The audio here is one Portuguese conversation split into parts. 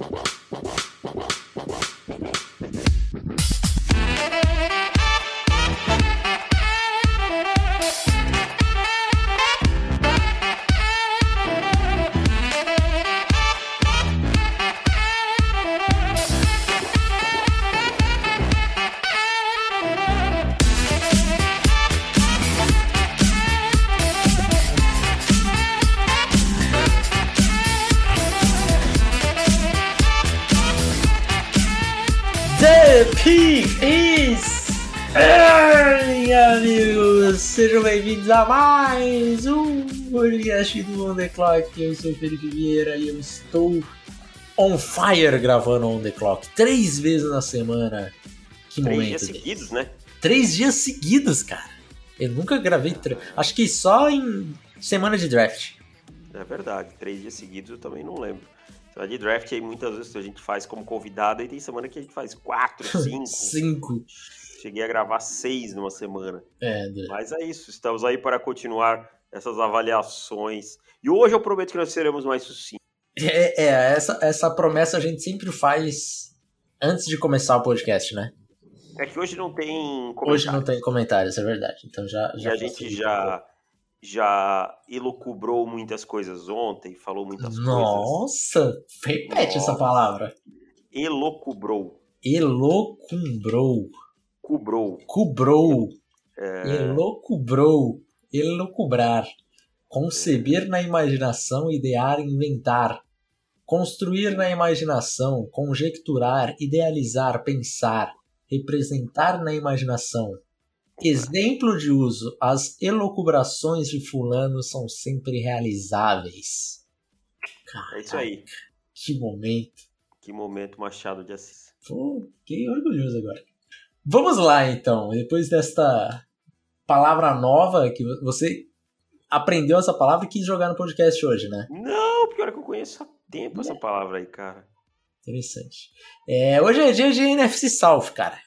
The a mais um podcast do On The Clock. Eu sou o Felipe Vieira e eu estou on fire gravando On The Clock. Três vezes na semana. Que Três momento. dias desse. seguidos, né? Três dias seguidos, cara. Eu nunca gravei... Acho que só em semana de draft. É verdade. Três dias seguidos eu também não lembro. Só de draft aí muitas vezes a gente faz como convidado e tem semana que a gente faz quatro, cinco. Cinco. Cheguei a gravar seis numa semana. É, André. Mas é isso. Estamos aí para continuar essas avaliações. E hoje eu prometo que nós seremos mais sucintos. É, é, essa, essa promessa a gente sempre faz antes de começar o podcast, né? É que hoje não tem Hoje não tem comentários, é verdade. Então já, E já a gente já, já elucubrou muitas coisas ontem, falou muitas coisas. Nossa! Repete essa Nossa. palavra. Elocubrou. Elocumbrou. Cubrou. Cubrou. É, Elocubrou. Elocubrar. Conceber na imaginação, idear, inventar. Construir na imaginação, conjecturar, idealizar, pensar. Representar na imaginação. Exemplo de uso: as elocubrações de Fulano são sempre realizáveis. é isso aí. Que momento. Que momento Machado de Assis. Pô, fiquei orgulhoso agora. Vamos lá, então. Depois desta palavra nova que você aprendeu essa palavra e quis jogar no podcast hoje, né? Não, pior é que eu conheço há tempo essa palavra aí, cara. Interessante. É, hoje é dia de NFC South, cara.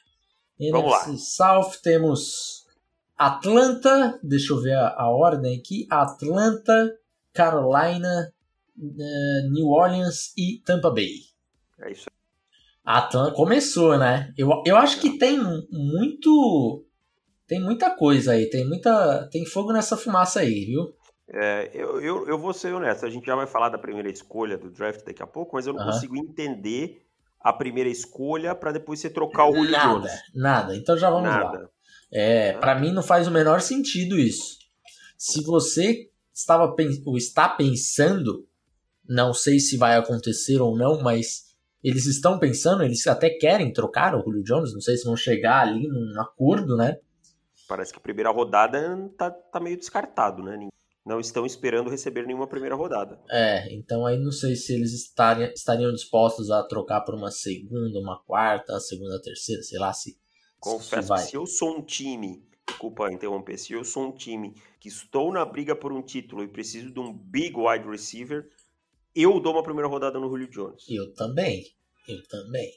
Vamos NFC South temos Atlanta, deixa eu ver a, a ordem aqui: Atlanta, Carolina, eh, New Orleans e Tampa Bay. É isso A Atlanta começou, né? Eu, eu acho que tem muito. Tem muita coisa aí, tem muita. Tem fogo nessa fumaça aí, viu? É, eu, eu, eu vou ser honesto, a gente já vai falar da primeira escolha do draft daqui a pouco, mas eu não Aham. consigo entender a primeira escolha pra depois você trocar o Julio nada, Jones. nada. Então já vamos lá. Nada. É, para mim não faz o menor sentido isso. Se você estava ou está pensando, não sei se vai acontecer ou não, mas eles estão pensando, eles até querem trocar o Julio Jones, não sei se vão chegar ali num acordo, né? Parece que a primeira rodada tá, tá meio descartado, né? Não estão esperando receber nenhuma primeira rodada. É, então aí não sei se eles estariam, estariam dispostos a trocar por uma segunda, uma quarta, segunda, terceira, sei lá se. se Confesso vai. que se eu sou um time, desculpa interromper, se eu sou um time que estou na briga por um título e preciso de um big wide receiver, eu dou uma primeira rodada no Julio Jones. Eu também, eu também.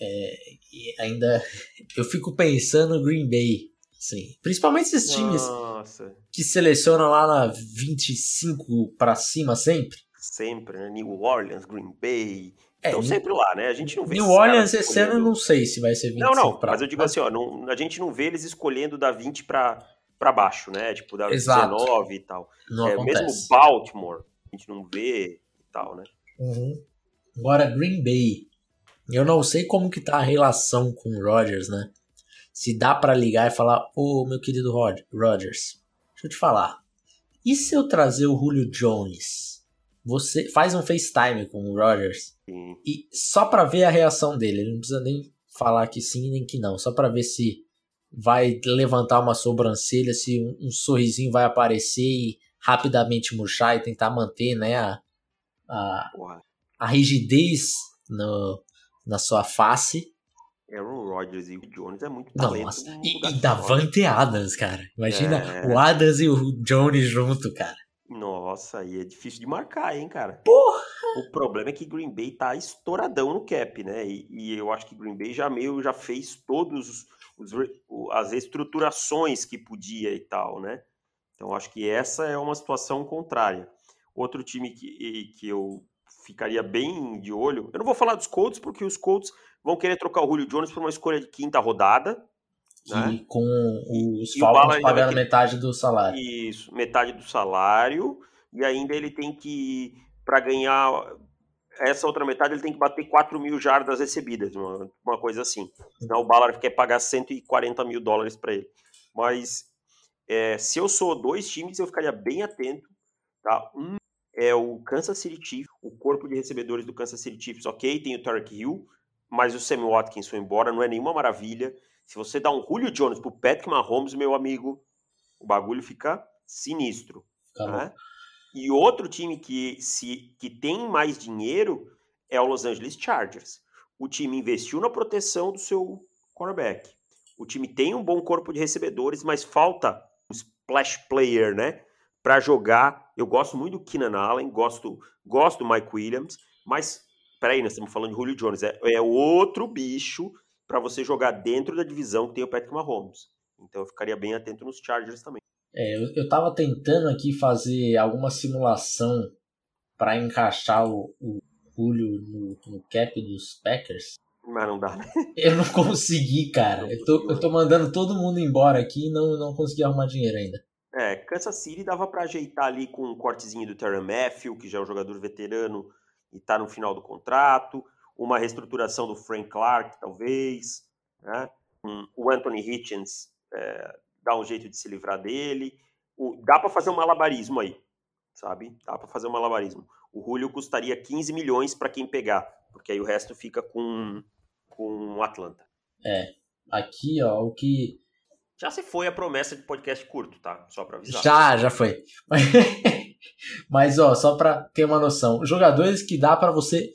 É, e ainda eu fico pensando no Green Bay, assim, principalmente esses times Nossa, que selecionam lá na 25 pra cima sempre. sempre, né? New Orleans, Green Bay. É, Estão sempre lá, né? A gente não vê New Orleans esse ano eu escolhendo- não sei se vai ser 25 Não, não, pra mas eu digo assim, ó, não- a gente não vê eles escolhendo da 20 pra, pra baixo, né? Tipo, da Exato. 19 e tal. não É, acontece. mesmo Baltimore, a gente não vê tal, né? Uhum. Agora, Green Bay. Eu não sei como que tá a relação com o Rodgers, né? Se dá pra ligar e falar, ô meu querido Rod- Rodgers, deixa eu te falar. E se eu trazer o Julio Jones? Você faz um FaceTime com o Rodgers Sim. e só pra ver a reação dele. Ele não precisa nem falar que sim nem que não, só pra ver se vai levantar uma sobrancelha, se um, um sorrisinho vai aparecer e rapidamente murchar e tentar manter, né, a, a, a rigidez no, na sua face. Aaron Rodgers e o Jones é muito talento. Nossa, e, e. Davante Adams, cara. Imagina É. o Adams e o Jones junto, cara. Nossa, aí é difícil de marcar, hein, cara? Porra! O problema é que Green Bay tá estouradão no cap, né? E, e eu acho que Green Bay já meio já fez todos os, as estruturações que podia e tal, né? Então acho que essa é uma situação contrária. Outro time que, que eu ficaria bem de olho. Eu não vou falar dos Colts, porque os Colts vão querer trocar o Julio Jones por uma escolha de quinta rodada. Né? Com os Falcons pagando metade do salário. Isso, metade do salário. E ainda ele tem que, para ganhar essa outra metade, ele tem que bater 4 mil jardas recebidas, uma, uma coisa assim. Senão o Ballard quer pagar 140 mil dólares para ele. Mas é, se eu sou dois times, eu ficaria bem atento. Tá? Um é o Kansas City Chiefs, o corpo de recebedores do Kansas City Chiefs, ok, tem o Tarek Hill, mas o Sammy Watkins foi embora, não é nenhuma maravilha. Se você dá um Julio Jones pro Patrick Mahomes, meu amigo, o bagulho fica sinistro. né? E outro time que, se, que tem mais dinheiro é o Los Angeles Chargers. O time investiu na proteção do seu quarterback. O time tem um bom corpo de recebedores, mas falta um splash player, né? para jogar. Eu gosto muito do Keenan Allen, gosto, gosto do Mike Williams, mas peraí, nós estamos falando de Julio Jones. É, é outro bicho para você jogar dentro da divisão que tem o Patrick Mahomes. Então eu ficaria bem atento nos Chargers também. É, eu, eu tava tentando aqui fazer alguma simulação para encaixar o, o Julio no, no cap dos Packers. Mas não dá, né? Eu não consegui, cara. Eu tô, eu tô mandando todo mundo embora aqui e não, não consegui arrumar dinheiro ainda. É, Kansas City dava para ajeitar ali com um cortezinho do Terry Matthew, que já é um jogador veterano e está no final do contrato, uma reestruturação do Frank Clark, talvez, né? o Anthony Hitchens é, dá um jeito de se livrar dele. O, dá para fazer um malabarismo aí, sabe? Dá para fazer um malabarismo. O Julio custaria 15 milhões para quem pegar, porque aí o resto fica com, com o Atlanta. É, aqui ó, o que já se foi a promessa de podcast curto, tá? Só pra avisar. Já, já foi. Mas, ó, só pra ter uma noção. Jogadores que dá para você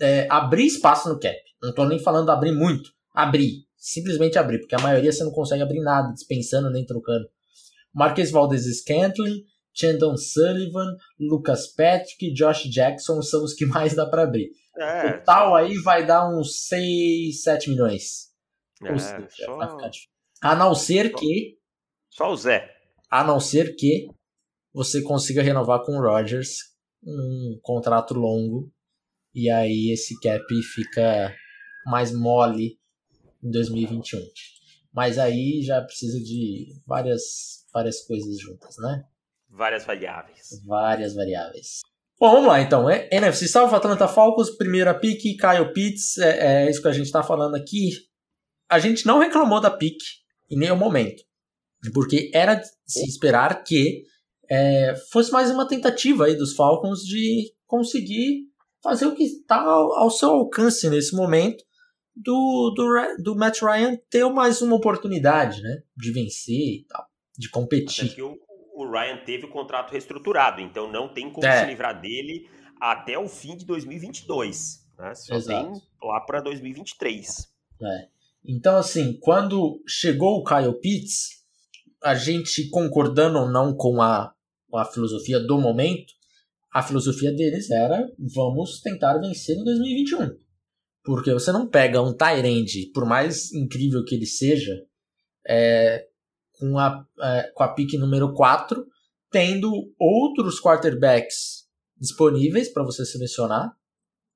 é, abrir espaço no cap. Não tô nem falando abrir muito. Abrir. Simplesmente abrir. Porque a maioria você não consegue abrir nada, dispensando nem trocando. Marques Valdez Scantling, Chandon Sullivan, Lucas Patrick, Josh Jackson são os que mais dá para abrir. É, Total só... aí vai dar uns 6, 7 milhões. É, seja, só... vai ficar difícil. A não ser que. Só o Zé. A não ser que você consiga renovar com o Rodgers um contrato longo. E aí esse cap fica mais mole em 2021. Mas aí já precisa de várias, várias coisas juntas, né? Várias variáveis. Várias variáveis. Bom, vamos lá então. É, NFC South, Atlanta Falcons, primeira pick, Kyle Pitts, é, é isso que a gente está falando aqui. A gente não reclamou da pick, em nenhum momento. Porque era de se esperar que é, fosse mais uma tentativa aí dos Falcons de conseguir fazer o que está ao, ao, seu alcance nesse momento do, do, do Matt Ryan ter mais uma oportunidade né, de vencer e tal, de competir. O Ryan teve o contrato reestruturado, então não tem como é. se livrar dele até o fim de 2022. Né? Só Exato. tem lá para 2023. É. Então, assim, quando chegou o Kyle Pitts, a gente concordando ou não com a, a filosofia do momento, a filosofia deles era vamos tentar vencer em 2021. Porque você não pega um Tyrande, por mais incrível que ele seja, é, com, a, é, com a pick número 4, tendo outros quarterbacks disponíveis para você selecionar.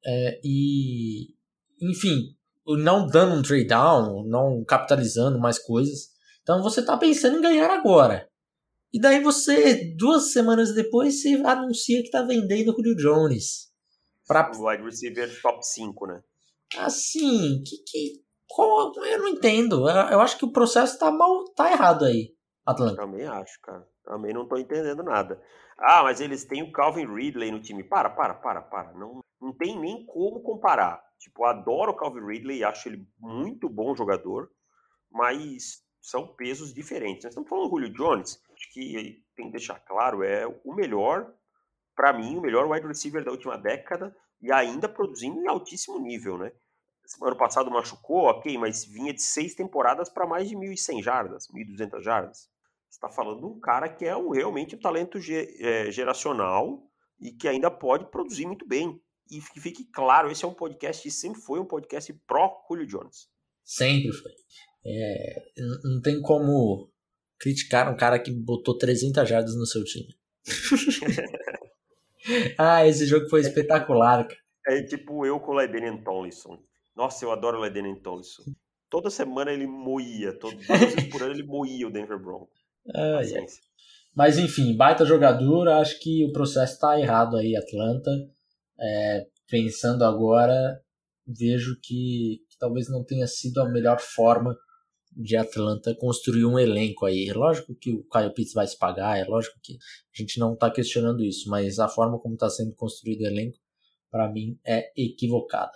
É, e, enfim, não dando um trade down, não capitalizando mais coisas. Então você está pensando em ganhar agora. E daí você, duas semanas depois, você anuncia que está vendendo o Julio Jones. Pra... O wide receiver top 5, né? Assim, que, que, qual, eu não entendo. Eu, eu acho que o processo está mal, tá errado aí, Atlanta. Também acho, cara. Também não estou entendendo nada. Ah, mas eles têm o Calvin Ridley no time. Para, para, para, para. Não, não tem nem como comparar. Tipo, adoro o Calvin Ridley, acho ele muito bom jogador, mas são pesos diferentes. Nós estamos falando do Julio Jones, que tem que deixar claro, é o melhor, para mim, o melhor wide receiver da última década e ainda produzindo em altíssimo nível, né? Ano passado machucou, ok, mas vinha de seis temporadas para mais de 1.100 jardas, 1.200 jardas. Você está falando de um cara que é um, realmente um talento é, geracional e que ainda pode produzir muito bem e que fique claro, esse é um podcast e sempre foi um podcast pró Julio Jones. Sempre foi. É, não tem como criticar um cara que botou 300 jardas no seu time. ah, esse jogo foi espetacular, cara. É tipo eu com o Ledenian Tomlinson. Nossa, eu adoro o Ledenian Tomlinson. Toda semana ele moía, todo, duas vezes por ano ele moía o Denver Broncos. Ah, é. Mas enfim, baita jogador, acho que o processo está errado aí, Atlanta. É, pensando agora, vejo que, que, talvez não tenha sido a melhor forma de Atlanta construir um elenco aí. É lógico que o Kyle Pitts vai se pagar, é lógico que a gente não está questionando isso, mas a forma como está sendo construído o elenco, para mim, é equivocada.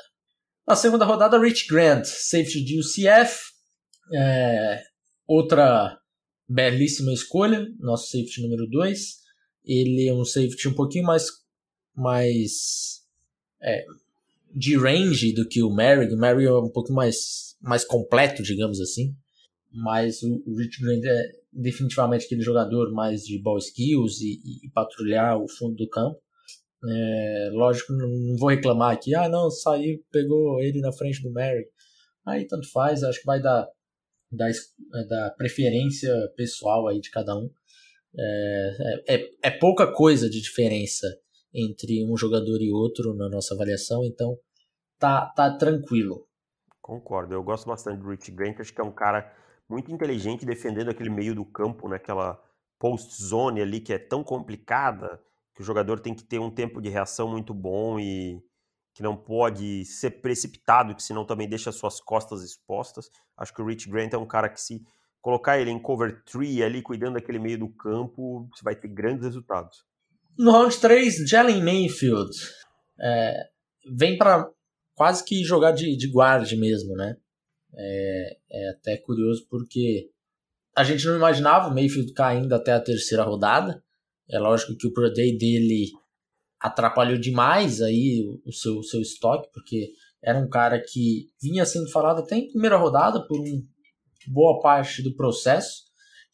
Na segunda rodada, Rich Grant, safety de UCF, é, outra belíssima escolha, nosso safety número 2. Ele é um safety um pouquinho mais, mais é, de range do que o Merrick. O Merrick é um pouquinho mais, mais completo, digamos assim. Mas o, o Rich Grant é definitivamente aquele jogador mais de ball skills e, e, e patrulhar o fundo do campo. É, lógico, não vou reclamar aqui. Ah, não, saiu, pegou ele na frente do Merrick. Aí tanto faz, acho que vai dar da, da preferência pessoal aí de cada um. É, é, é, pouca coisa de diferença entre um jogador e outro na nossa avaliação, então tá, tá tranquilo. Concordo, eu gosto bastante do Rich Grant, acho que é um cara muito inteligente defendendo aquele meio do campo, naquela né, post-zone ali que é tão complicada, que o jogador tem que ter um tempo de reação muito bom e que não pode ser precipitado, que senão também deixa suas costas expostas. Acho que o Rich Grant é um cara que se colocar ele em cover 3 ali, cuidando daquele meio do campo, você vai ter grandes resultados. No round 3, Jalen Mayfield é, vem para quase que jogar de, de guard mesmo, né? É, é, até curioso porque a gente não imaginava o Mayfield caindo até a terceira rodada. É lógico que o Pro Day dele atrapalhou demais aí o seu, seu estoque, porque era um cara que vinha sendo falado até em primeira rodada por um, boa parte do processo,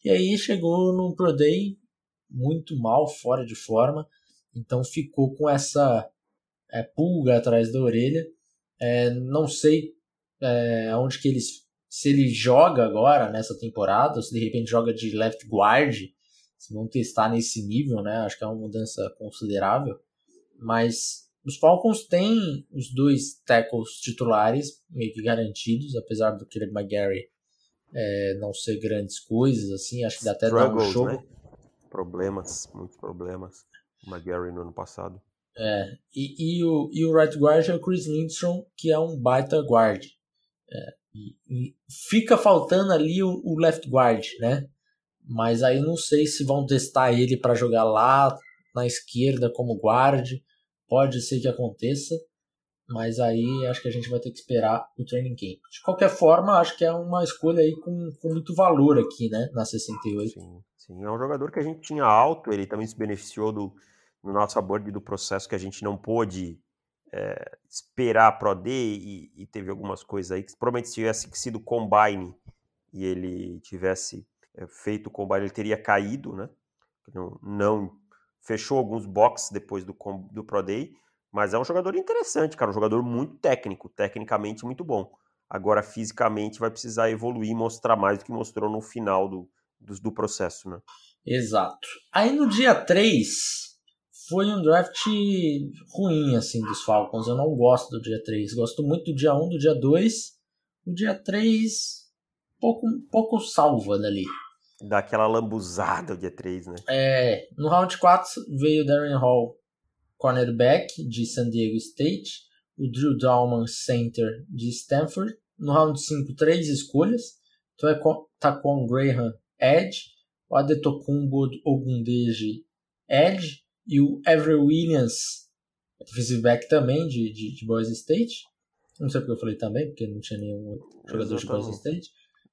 e aí chegou no Pro Day muito mal, fora de forma, então ficou com essa é, pulga atrás da orelha. É, não sei é, onde que eles se ele joga agora nessa temporada, ou se de repente joga de left guard, se vão testar nesse nível, né? Acho que é uma mudança considerável. Mas os Falcons têm os dois tackles titulares meio que garantidos, apesar do Caleb McGarry é, não ser grandes coisas, assim, acho que dá até dar um jogo. Né? Problemas, muitos problemas. O McGarry no ano passado. É, e, e, o, e o right guard é o Chris Lindstrom, que é um baita guard. É, e, e, fica faltando ali o, o, left guard, né? Mas aí não sei se vão testar ele para jogar lá na esquerda como guard Pode ser que aconteça, mas aí acho que a gente vai ter que esperar o training camp. De qualquer forma, acho que é uma escolha aí com, com muito valor aqui, né, na 68. Sim, sim, é um jogador que a gente tinha alto, ele também se beneficiou do, no nosso aborde do processo que a gente não pôde é, esperar Pro D e, e, teve algumas coisas aí que provavelmente se tivesse sido combine e ele tivesse é, feito o combine, ele teria caído, né? Não, não fechou alguns boxes depois do, do Pro Day, mas é um jogador interessante, cara, um jogador muito técnico, tecnicamente muito bom. Agora, fisicamente, vai precisar evoluir e mostrar mais do que mostrou no final do, do, do processo, né? Exato. Aí no dia 3, foi um draft ruim, assim, dos Falcons. Eu não gosto do dia 3. Gosto muito do dia 1, do dia 2. O dia 3, pouco, pouco salva dali daquela lambuzada o dia 3, né? É, no round 4 veio o Darren Hall, cornerback de San Diego State, o Drew Dalman, center de Stanford. No round 5, três escolhas. Taquan Graham, edge, o Adetokumbo Ogundeji, edge, e o Avery Williams, defensive back também de, de, de Boise State. Não sei porque eu falei também, porque não tinha nenhum jogador de Boise State.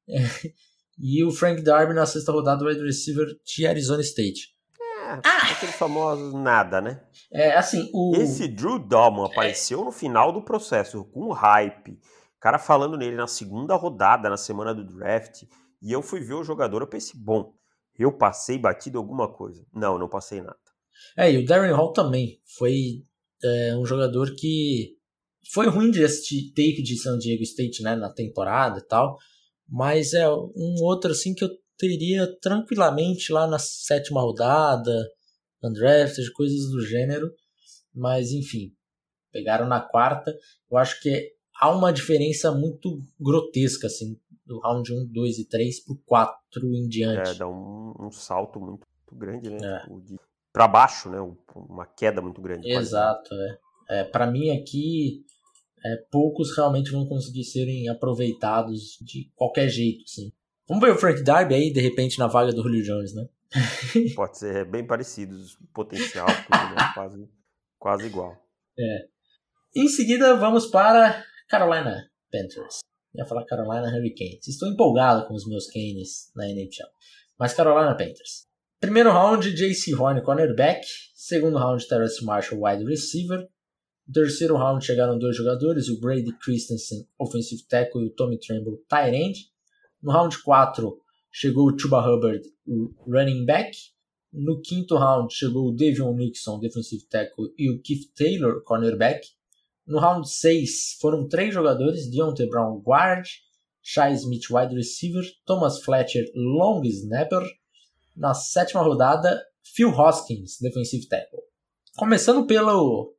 É, e o Frank Darby na sexta rodada, wide receiver de Arizona State. É, ah! aquele famoso nada, né? É, assim, o... Esse Drew Dalman apareceu é. no final do processo, com hype. O cara falando nele na segunda rodada, na semana do draft. E eu fui ver o jogador, eu pensei, bom, eu passei batido alguma coisa. Não, não passei nada. É, e o Darren Hall também foi é, um jogador que foi ruim de assistir tape de San Diego State, né, na temporada e tal. Mas é um outro assim que eu teria tranquilamente lá na sétima rodada, undrafted, coisas do gênero. mas enfim, pegaram na quarta. Eu acho que há uma diferença muito grotesca, assim, do round 1, 2 e 3 pro 4 em diante. É, dá um, um salto muito, muito, grande, né? É. Tipo, para baixo, né? Uma queda muito grande. Exato, é. é para mim aqui, é, poucos realmente vão conseguir serem aproveitados de qualquer jeito, assim. Vamos ver o Frank Darby aí, de repente, na vaga do Julio Jones, né? Pode ser bem parecidos, potencial, tudo, né? quase, quase igual. É. Em seguida, vamos para Carolina Panthers. Ia falar Carolina Hurricanes. Estou empolgado com os meus Canes na NHL. Mas Carolina Panthers. Primeiro round, J.C. Horn, cornerback. Segundo round, Terrence Marshall, wide receiver. Terceiro round chegaram dois jogadores, o Brady Christensen, offensive tackle, e o Tommy Tremble, tight end. No round 4 chegou o Chuba Hubbard, running back. No quinto round chegou o Davion Nixon, defensive tackle, e o Keith Taylor, cornerback. No round 6 foram três jogadores, Deontay Brown, guard, Shai Smith, wide receiver, Thomas Fletcher, long snapper. Na sétima rodada, Phil Hoskins, defensive tackle. Começando pelo,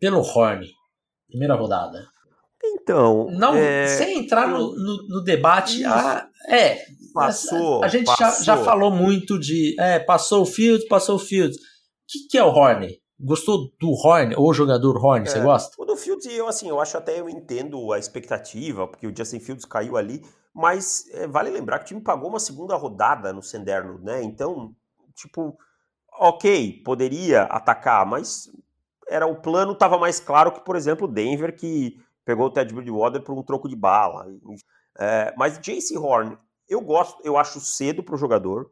pelo Horn, primeira rodada. Então. Não, é... sem entrar no, no, no debate, a, é. Passou. A, a gente passou. Já, já falou muito de. É, passou o Fields, passou o Fields. O que, que é o Horn? Gostou do Horn, ou jogador Horn, é, você gosta? O do Fields, eu assim, eu acho até eu entendo a expectativa, porque o Justin Fields caiu ali, mas é, vale lembrar que o time pagou uma segunda rodada no Senderno, né? Então, tipo, ok, poderia atacar, mas era o plano estava mais claro que, por exemplo, o Denver, que pegou o Ted Bridgewater por um troco de bala. É, mas Jace Horn, eu gosto, eu acho cedo para o jogador,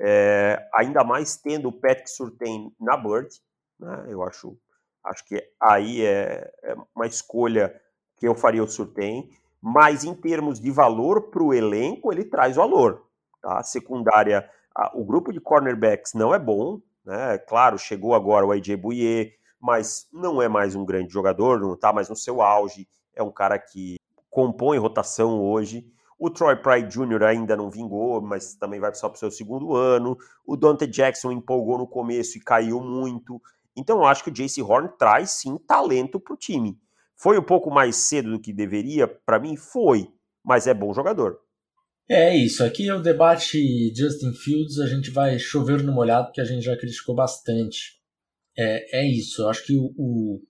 é, ainda mais tendo o Patrick Surtain na Bird, né, eu acho, acho que aí é, é, uma escolha que eu faria o Surtain, mas em termos de valor para o elenco, ele traz valor. Tá? Secundária, a, o grupo de cornerbacks não é bom, né? claro, chegou agora o AJ Bouye, mas não é mais um grande jogador, não está mais no seu auge, é um cara que compõe rotação hoje. O Troy Pride Jr. ainda não vingou, mas também vai só para o seu segundo ano. O Dante Jackson empolgou no começo e caiu muito. Então eu acho que o Jace Horn traz sim talento para o time. Foi um pouco mais cedo do que deveria? Para mim, foi, mas é bom jogador. É isso, aqui é o debate Justin Fields, a gente vai chover no molhado, porque a gente já criticou bastante. É, é isso. Eu acho que o, o,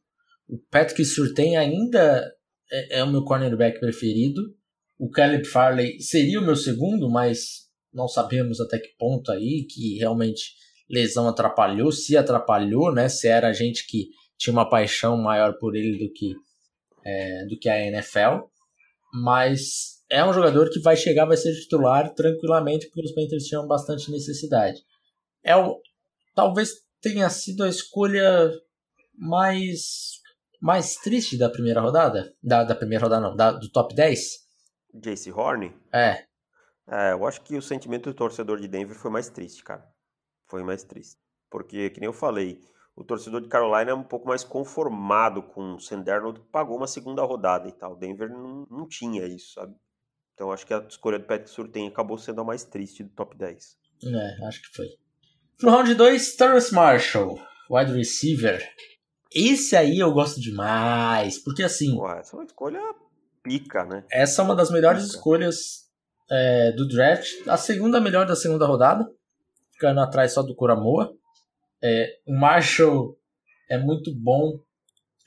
o Patrick Surtain ainda é, é, o meu cornerback preferido. O Caleb Farley seria o meu segundo, mas não sabemos até que ponto aí que realmente lesão atrapalhou, se atrapalhou, né? Se era gente que tinha uma paixão maior por ele do que é, do que a NFL. Mas é um jogador que vai chegar, vai ser titular tranquilamente, porque os Panthers tinham bastante necessidade. É o, talvez tenha sido a escolha mais mais triste da primeira rodada? Da, da primeira rodada, não, da, do top 10? Jace Horn? É. É, eu acho que o sentimento do torcedor de Denver foi mais triste, cara. Foi mais triste. Porque, que nem eu falei, o torcedor de Carolina é um pouco mais conformado com o Sanderno, que pagou uma segunda rodada e tal. Denver não, não tinha isso, sabe? Então acho que a escolha do Patrick Surtain acabou sendo a mais triste do top 10. É, acho que foi. No round 2, Terrence Marshall, wide receiver. Esse aí eu gosto demais, porque assim. Ué, essa é uma escolha pica, né? Essa é uma das melhores pica. escolhas é, do draft. A segunda melhor da segunda rodada, ficando atrás só do Coramoa. É, o Marshall é muito bom,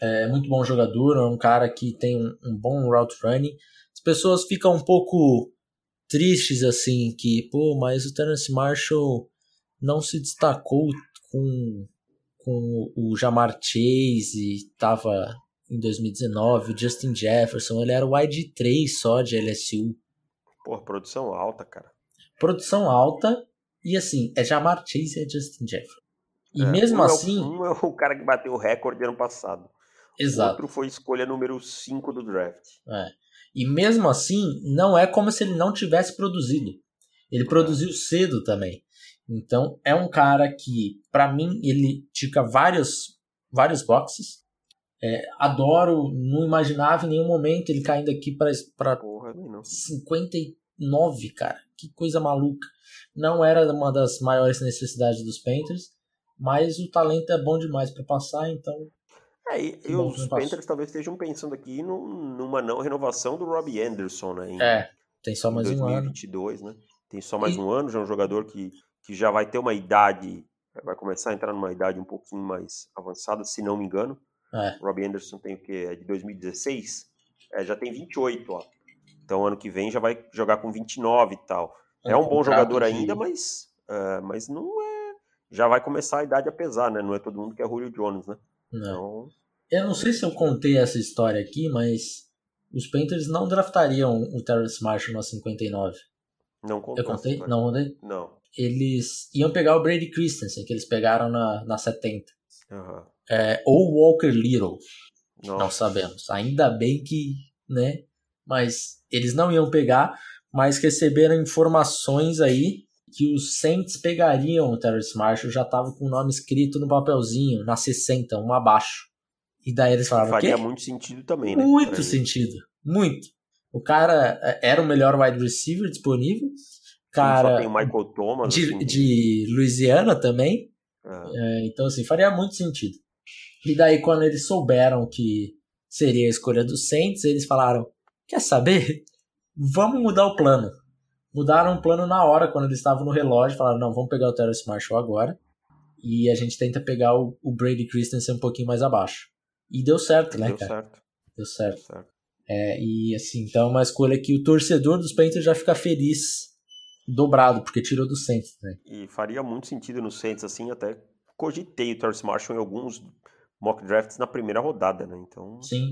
é muito bom jogador, é um cara que tem um, um bom route running. As pessoas ficam um pouco tristes assim, que, pô, mas o Terence Marshall não se destacou com, com o Jamar Chase, estava em 2019, o Justin Jefferson, ele era o wide 3 só de LSU. Pô, produção alta, cara. Produção alta, e assim, é Jamar Chase e é Justin Jefferson. E é, mesmo um assim. É o, um é o cara que bateu o recorde ano passado. Exato. O outro foi escolha número 5 do draft. É. E mesmo assim, não é como se ele não tivesse produzido. Ele é. produziu cedo também. Então é um cara que, para mim, ele tica vários, vários boxes. É, adoro, não imaginava em nenhum momento ele caindo aqui para 59, cara. Que coisa maluca. Não era uma das maiores necessidades dos Panthers, mas o talento é bom demais para passar, então. É, e, e os Panthers talvez estejam pensando aqui num, numa não renovação do Robbie Anderson, né? Em, é, tem só mais 2022, um ano. né? Tem só mais e... um ano, já é um jogador que, que já vai ter uma idade, vai começar a entrar numa idade um pouquinho mais avançada, se não me engano. É. Robbie Anderson tem o quê? É de 2016? É, já tem 28, ó. Então ano que vem já vai jogar com 29 e tal. É, é um bom jogador de... ainda, mas, uh, mas não é. Já vai começar a idade a pesar, né? Não é todo mundo que é Julio Jones, né? Não. Então... Eu não sei se eu contei essa história aqui, mas os Panthers não draftariam o Terrence Marshall na 59. Não contei. Eu contei? Não contei? Não. Eles iam pegar o Brady Christensen, que eles pegaram na, na 70. Uhum. É, ou Walker Little. Nossa. Não sabemos. Ainda bem que, né? Mas eles não iam pegar, mas receberam informações aí que os Saints pegariam o Terrence Marshall, já tava com o nome escrito no papelzinho, na 60, um abaixo. E daí eles falaram Faria Quê? muito sentido também, né? Muito sentido, muito. O cara é, era o melhor wide receiver disponível. Cara, Sim, só tem o Michael Thomas. De, assim. de Louisiana também. É. É, então, assim, faria muito sentido. E daí, quando eles souberam que seria a escolha do Saints, eles falaram: Quer saber? Vamos mudar o plano. Mudaram o plano na hora, quando eles estavam no relógio. Falaram: Não, vamos pegar o Terrence Marshall agora. E a gente tenta pegar o, o Brady Christensen um pouquinho mais abaixo. E deu certo, né, deu cara? Certo. Deu certo. Deu certo. É, e assim, então é uma escolha que o torcedor dos Panthers já fica feliz dobrado, porque tirou do Saints, né? E faria muito sentido no Saints, assim, até cogitei o Terrence Marshall em alguns mock drafts na primeira rodada, né? Então. Sim.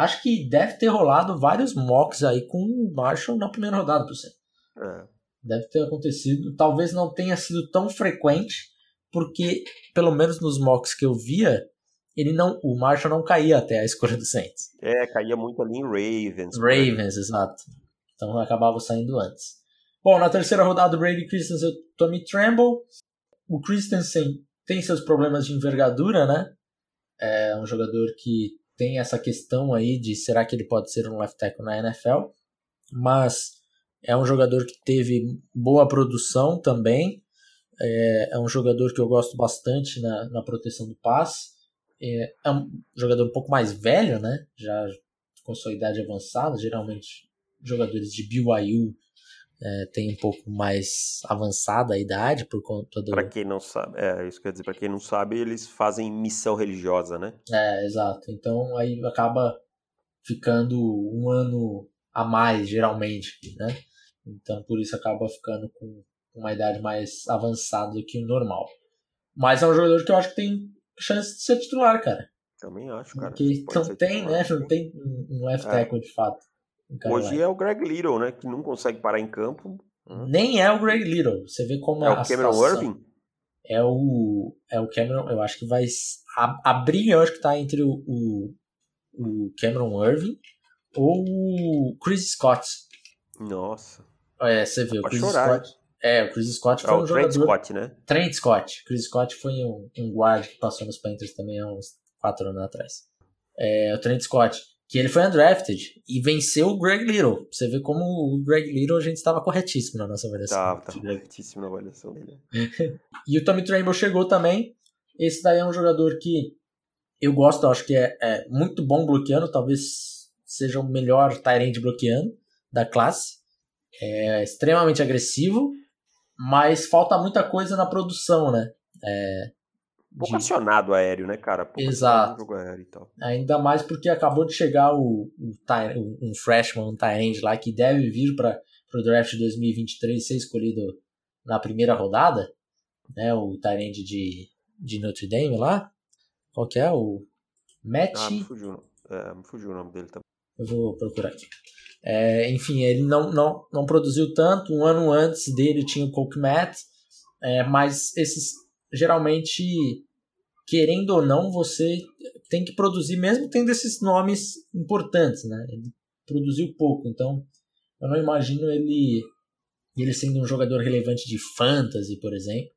Acho que deve ter rolado vários mocks aí com o Marshall na primeira rodada, por exemplo. É. Deve ter acontecido. Talvez não tenha sido tão frequente, porque, pelo menos nos mocks que eu via, ele não, o Marshall não caía até a escolha do Saints. É, caía muito ali em Ravens. Ravens, exato. Então acabava saindo antes. Bom, na terceira rodada, Brady Christensen e o Tommy Tremble. O Christensen tem seus problemas de envergadura, né? É um jogador que tem essa questão aí de será que ele pode ser um left tackle na NFL, mas é um jogador que teve boa produção também. É, é um jogador que eu gosto bastante na, na proteção do passe é, é um jogador um pouco mais velho, né? Já com sua idade avançada. Geralmente, jogadores de BYU é, tem um pouco mais avançada a idade por conta do. Para quem não sabe, é isso quer dizer, para quem não sabe, eles fazem missão religiosa, né? É, exato. Então aí acaba ficando um ano a mais, geralmente, né? Então por isso acaba ficando com uma idade mais avançada do que o normal. Mas é um jogador que eu acho que tem chance de ser titular, cara. Também acho, cara. Porque não tem, né? Não tem um left é. tackle de fato. Hoje é o Greg Little, né? Que não consegue parar em campo. Hum. Nem é o Greg Little. Você vê como é o Cameron situação. Irving? É o, é o Cameron. Eu acho que vai. A, a briga eu acho que tá entre o, o, o Cameron Irving ou o Chris Scott. Nossa. É, você vê, o Chris chorar, Scott. É, o Chris Scott foi é, um jogador... Trent Scott, né? Trent Scott. Chris Scott foi um, um guard que passou nos Panthers também há uns 4 anos atrás. É, o Trent Scott, que ele foi undrafted e venceu o Greg Little. Você vê como o Greg Little a gente estava corretíssimo na nossa avaliação. Tava, tava corretíssimo na avaliação dele. e o Tommy Tremble chegou também. Esse daí é um jogador que eu gosto, eu acho que é, é muito bom bloqueando, talvez seja o melhor Tyrant bloqueando da classe. É extremamente agressivo, mas falta muita coisa na produção, né? É, Pouco de... acionado aéreo, né, cara? Pouco Exato. Aéreo e tal. Ainda mais porque acabou de chegar o, o um freshman, um tight lá, que deve vir para o draft de 2023 ser escolhido na primeira rodada, né? O tight de, de Notre Dame lá. Qual que é? O Matt... Ah, me fugiu, é, me fugiu o nome dele também. Eu vou procurar aqui. É, enfim, ele não, não, não produziu tanto. Um ano antes dele tinha o Coke Matt, é, mas esses geralmente, querendo ou não, você tem que produzir, mesmo tendo esses nomes importantes, né? Ele produziu pouco, então eu não imagino ele, ele sendo um jogador relevante de fantasy, por exemplo,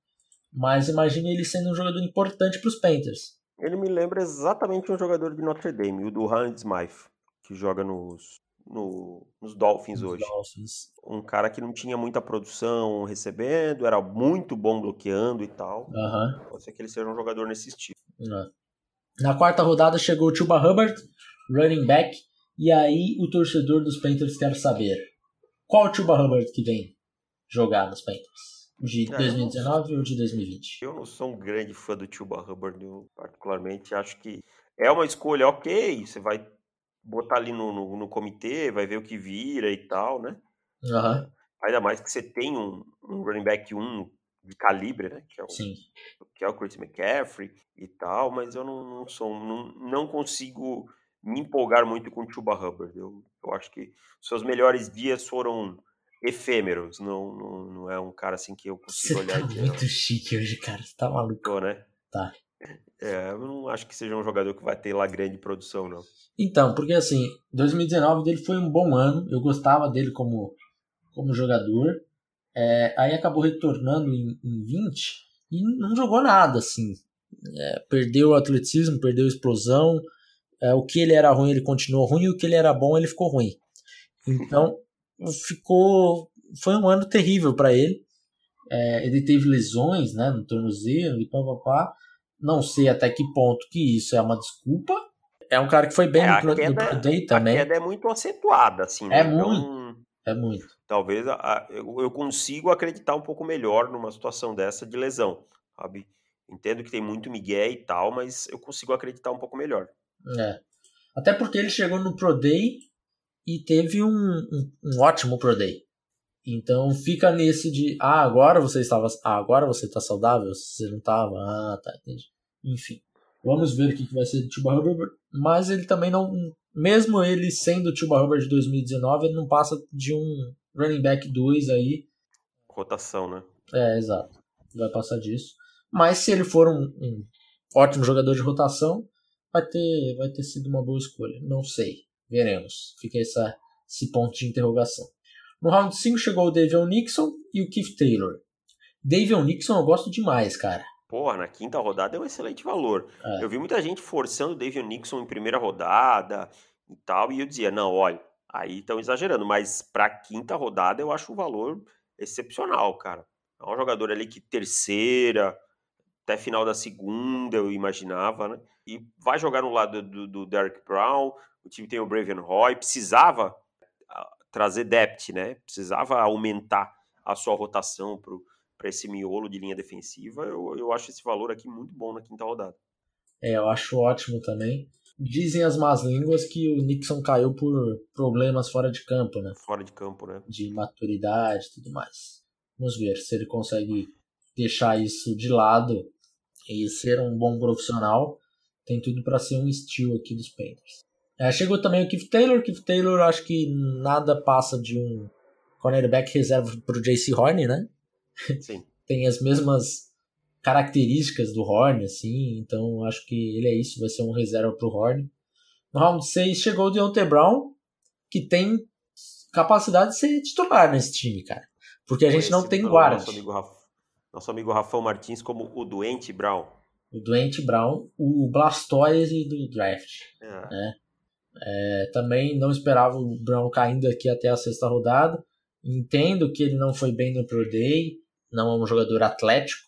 mas imagino ele sendo um jogador importante para os Panthers. Ele me lembra exatamente um jogador de Notre Dame, o do Hans Smythe, que joga nos no, nos Dolphins nos hoje. Dolphins. Um cara que não tinha muita produção recebendo, era muito bom bloqueando e tal. Uhum. Pode ser que ele seja um jogador nesse estilo. Uhum. Na quarta rodada chegou o Chuba Hubbard, running back, e aí o torcedor dos Panthers quer saber qual o Chuba Hubbard que vem jogar nos Panthers? O de 2019 ou de 2020? Eu não sou um grande fã do Chuba Hubbard, eu particularmente acho que é uma escolha ok, você vai botar ali no, no, no comitê, vai ver o que vira e tal, né? Uhum. Ainda mais que você tem um, um running back 1 de calibre, né? Que é o, Sim. Que é o Chris McCaffrey e tal, mas eu não, não sou, não, não consigo me empolgar muito com o Chuba Hubbard. Eu, eu acho que seus melhores dias foram efêmeros, não, não, não é um cara assim que eu consigo Você olhar tá e dizer, muito chique hoje, cara. Você tá maluco. "Tô, né? Tá. É, eu não acho que seja um jogador que vai ter lá grande produção, não. Então, porque assim, 2019 dele foi um bom ano. Eu gostava dele como, como jogador. É, aí acabou retornando em, em 20 e não jogou nada, assim. É, perdeu o atleticismo, perdeu a explosão. É, o que ele era ruim, ele continuou ruim. E o que ele era bom, ele ficou ruim. Então, ficou. Foi um ano terrível para ele. É, ele teve lesões né, no tornozelo e papapá. Não sei até que ponto que isso é uma desculpa. É um cara que foi bem É, no, a queda- no Pro Day A também. queda é muito acentuada, assim, né? É Então, É muito. talvez a- a- eu, eu consigo acreditar um pouco melhor numa situação dessa de lesão, sabe? Entendo que tem muito migué e tal, mas eu consigo acreditar um pouco melhor. É. Até porque ele chegou no Pro Day e teve um, um, um ótimo Pro Day. Então fica nesse de ah, agora você estava. Ah, agora você está saudável? Você não estava? Ah, tá, entendi. Enfim. Vamos ver o que vai ser do Chuba Hubbard. Mas ele também não. Mesmo ele sendo o Chuba Hubbard de 2019, ele não passa de um running back 2 aí. Rotação, né? É, exato. Vai passar disso. Mas se ele for um, um ótimo jogador de rotação, vai ter, vai ter sido uma boa escolha. Não sei. Veremos. Fica essa, esse ponto de interrogação. No round 5 chegou o Davion Nixon e o Keith Taylor. Davion Nixon eu gosto demais, cara. Porra, na quinta rodada é um excelente valor. É. Eu vi muita gente forçando o David Nixon em primeira rodada e tal, e eu dizia, não, olha, aí estão exagerando, mas pra quinta rodada eu acho um valor excepcional, cara. É um jogador ali que terceira, até final da segunda, eu imaginava, né? E vai jogar no lado do, do Derek Brown, o time tem o Braven Roy, precisava ah, trazer depth, né? Precisava aumentar a sua rotação pro para esse miolo de linha defensiva, eu, eu acho esse valor aqui muito bom na quinta rodada. É, eu acho ótimo também. Dizem as más línguas que o Nixon caiu por problemas fora de campo, né? Fora de campo, né? de maturidade e tudo mais. Vamos ver se ele consegue deixar isso de lado e ser um bom profissional. Tem tudo para ser um estilo aqui dos Panthers. É, chegou também o Keith Taylor. Keith Taylor, acho que nada passa de um cornerback reserva para o JC Horn, né? Sim. Tem as mesmas características do Horn, assim, então acho que ele é isso, vai ser um reserva para o Horn. No round 6 chegou o Deontay Brown, que tem capacidade de ser titular nesse time, cara. Porque a gente não tem guarda. Nosso amigo, nosso amigo Rafão Martins como o doente Brown. O doente Brown, o Blastoise do draft. É, É, também não esperava o Brown caindo aqui até a sexta rodada. Entendo que ele não foi bem no Pro Day, não é um jogador atlético,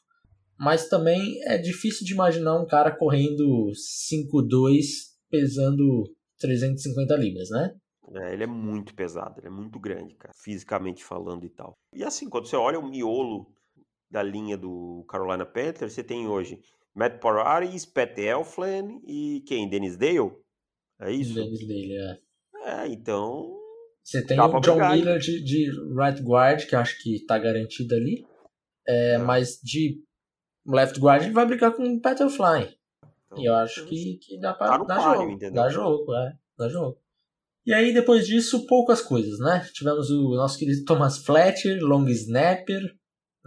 mas também é difícil de imaginar um cara correndo 5'2", pesando 350 libras, né? É, ele é muito pesado, ele é muito grande, cara, fisicamente falando e tal. E assim, quando você olha o miolo da linha do Carolina Panthers, você tem hoje Matt Paradis, Pat Elflin e quem? Dennis Dale? É isso? Dennis dele, é. É, então. Você tem o John brigar? Miller de, de right guard, que acho que tá garantido ali. É, É. Mas de left guard ele vai brigar com o Fly. então, E eu acho que, que dá pra Tá dar páreo, jogo. entendeu? Dá jogo, é. Dá jogo. E aí, depois disso, poucas coisas, né? Tivemos o nosso querido Thomas Fletcher, long snapper,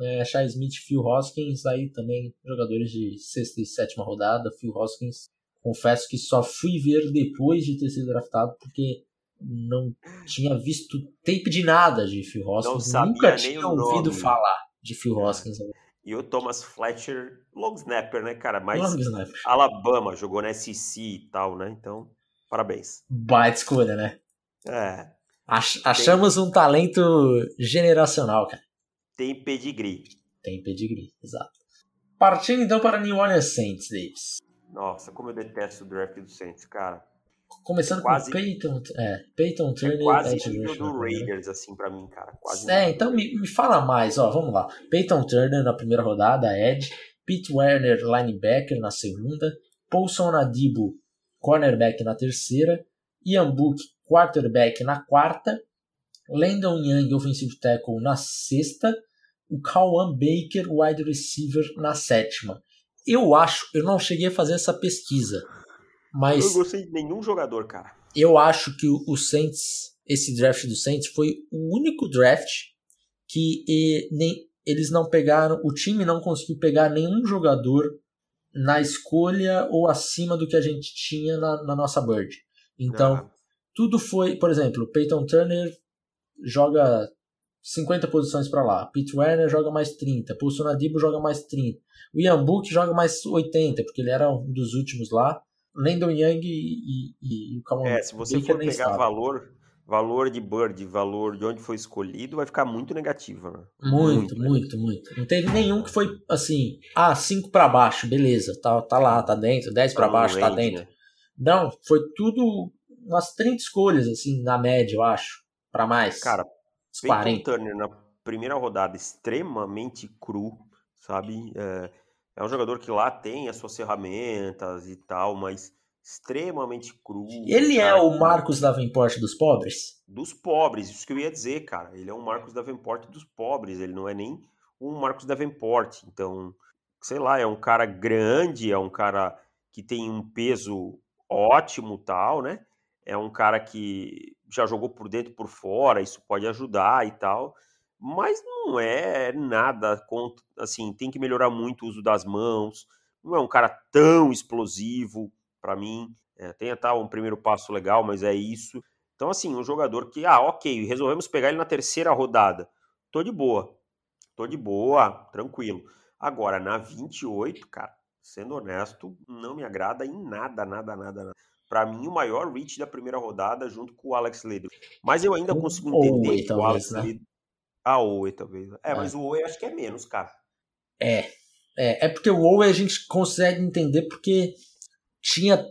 é, Shai Smith, Phil Hoskins, aí também jogadores de sexta e sétima rodada. Phil Hoskins, confesso que só fui ver depois de ter sido draftado, porque não tinha visto tape de nada de Phil Hoskins. Nunca tinha ouvido nome. falar de Phil É. Hoskins. E o Thomas Fletcher, long snapper, né, cara? Mas Long snapper. Alabama, jogou na SEC e tal, né? Então, parabéns. Baita escolha, né? É, Ach- achamos um talento generacional, cara. tem pedigree. Tem pedigree, exato. Partindo então para New Orleans Saints, Davis. Nossa, como eu detesto o draft do Saints, cara. Começando quase, com Peyton, é, Peyton Turner. É quase nível do Raiders, assim, pra mim, cara. Quase é, então me, me fala mais, ó, vamos lá. Peyton Turner na primeira rodada, Ed. Pete Werner, linebacker, na segunda. Paulson Adibo, cornerback, na terceira. Ian Book, quarterback, na quarta. Landon Young, offensive tackle, na sexta. O Kawan Baker, wide receiver, na sétima. Eu acho, eu não cheguei a fazer essa pesquisa, mas. Eu não gostei de nenhum jogador, cara. Eu acho que o Saints, esse draft do Saints, foi o único draft que eles não pegaram, o time não conseguiu pegar nenhum jogador na escolha ou acima do que a gente tinha na, na nossa bird. Então, ah. tudo foi, por exemplo, Peyton Turner joga 50 posições para lá, Pete Werner joga mais 30, Pulso Nadibo joga mais 30, o Ian Book joga mais 80, porque ele era um dos últimos lá. Landon Young e, e, e o Calvin É, se você for pegar valor, valor de Bird, valor de onde foi escolhido, vai ficar muito negativo, né? Muito, muito, muito, muito. Não teve nenhum que foi assim, ah, 5 para baixo, beleza, tá, tá lá, tá dentro, 10 para baixo, tá dentro. Né? Não, foi tudo umas 30 escolhas, assim, na média, eu acho, para mais. Cara, Peyton Turner na primeira rodada extremamente cru, sabe? É, é um jogador que lá tem as suas ferramentas e tal, mas extremamente cru. Ele cara. é o Marcos Davenport dos pobres? Dos pobres, isso que eu ia dizer, cara. Ele é um Marcos Davenport dos pobres, ele não é nem um Marcos Davenport. Então, sei lá, é um cara grande, é um cara que tem um peso ótimo tal, né? É um cara que já jogou por dentro e por fora, isso pode ajudar e tal mas não é nada assim, tem que melhorar muito o uso das mãos. Não é um cara tão explosivo para mim. É, tem até um primeiro passo legal, mas é isso. Então, assim, um jogador que, ah, ok, resolvemos pegar ele na terceira rodada. Tô de boa. Tô de boa, tranquilo. Agora, na 28, cara, sendo honesto, não me agrada em nada, nada, nada, nada. Para mim, o maior reach da primeira rodada junto com o Alex Leather. Mas eu ainda consigo entender que o Alex né? A Owe, talvez. É, é, mas o Owe acho que é menos, cara. É. É, é porque o Owe a gente consegue entender porque tinha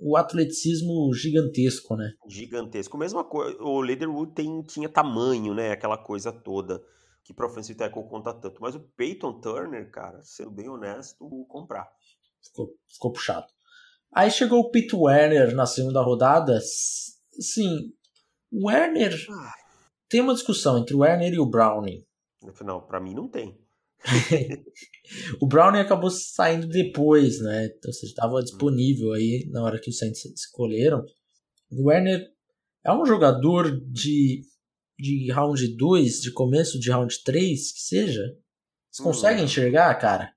o atleticismo gigantesco, né? Gigantesco. Mesma coisa, o Leatherwood tem, tinha tamanho, né? Aquela coisa toda que para offensive tackle conta tanto. Mas o Peyton Turner, cara, sendo bem honesto, vou comprar. Ficou, ficou puxado. Aí chegou o Pete Werner na segunda rodada. Sim, Werner ah tem uma discussão entre o Werner e o Browning. Não, para mim não tem. o Browning acabou saindo depois, né? Então, seja, estava disponível aí na hora que os Saints escolheram. O Werner é um jogador de, de round 2, de começo de round 3, que seja. Vocês conseguem hum. enxergar, cara?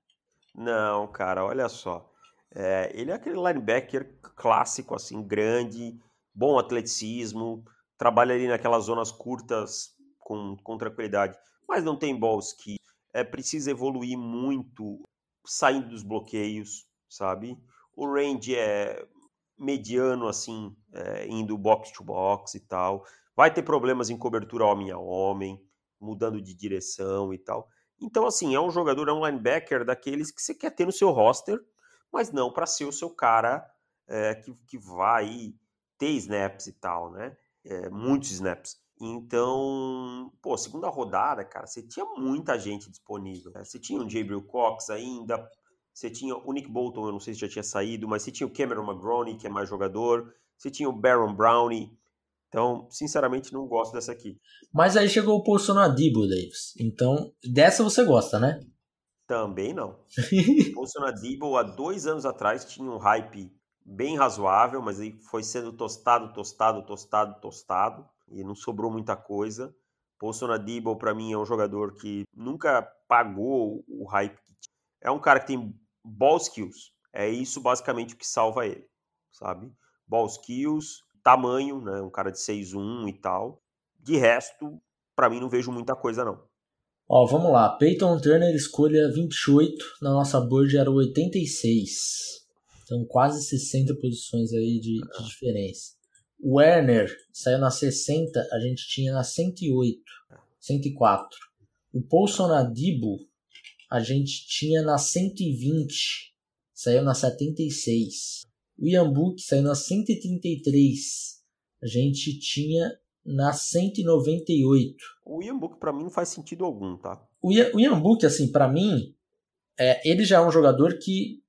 Não, cara, olha só. É, ele é aquele linebacker clássico, assim, grande, bom atleticismo, trabalha ali naquelas zonas curtas com, com tranquilidade, mas não tem balls que é precisa evoluir muito saindo dos bloqueios, sabe? O range é mediano assim, é, indo box to box e tal. Vai ter problemas em cobertura homem a homem, mudando de direção e tal. Então, assim, é um jogador, é um linebacker daqueles que você quer ter no seu roster, mas não para ser o seu cara é, que, que vai ter snaps e tal, né? É, muitos snaps. Então, pô, segunda rodada, cara, você tinha muita gente disponível. Né? Você tinha o Jabril Cox ainda, você tinha o Nick Bolton, eu não sei se já tinha saído, mas você tinha o Cameron McGroney, que é mais jogador, você tinha o Baron Brownie. Então, sinceramente, não gosto dessa aqui. Mas aí chegou o Paulson Adibo, Davis. Então, dessa você gosta, né? Também não. o Paulson Adibo, há dois anos atrás, tinha um hype bem razoável, mas aí foi sendo tostado, tostado, tostado, tostado e não sobrou muita coisa. Paulson Adibble para mim é um jogador que nunca pagou o hype. É um cara que tem ball skills. É isso basicamente o que salva ele, sabe? Ball skills, tamanho, né? Um cara de 6'1 e tal. De resto, para mim não vejo muita coisa não. Ó, vamos lá. Peyton Turner escolha 28, na nossa board era 86. Então, quase 60 posições aí de, de diferença. O Werner saiu na 60, a gente tinha na 108, 104. O Paulson Adibo, a gente tinha na 120, saiu na 76. O Iambuque saiu na 133. A gente tinha na 198. O Iambuque para mim não faz sentido algum, tá? O, Iambuque, assim, para mim, é, ele já é um jogador que